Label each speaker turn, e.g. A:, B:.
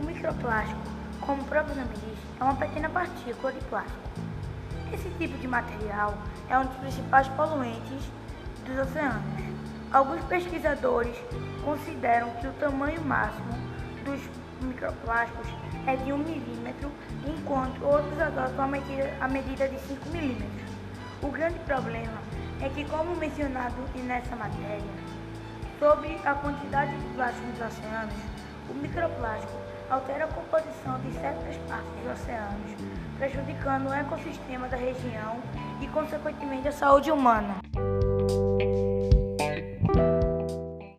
A: microplástico, como o próprio nome diz, é uma pequena partícula de plástico. Esse tipo de material é um dos principais poluentes dos oceanos. Alguns pesquisadores consideram que o tamanho máximo dos microplásticos é de 1 milímetro, enquanto outros adotam a medida, a medida de 5 milímetros. O grande problema é que, como mencionado nessa matéria, sobre a quantidade de plástico nos oceanos, o microplástico altera a composição de certas partes dos oceanos, prejudicando o ecossistema da região e, consequentemente, a saúde humana.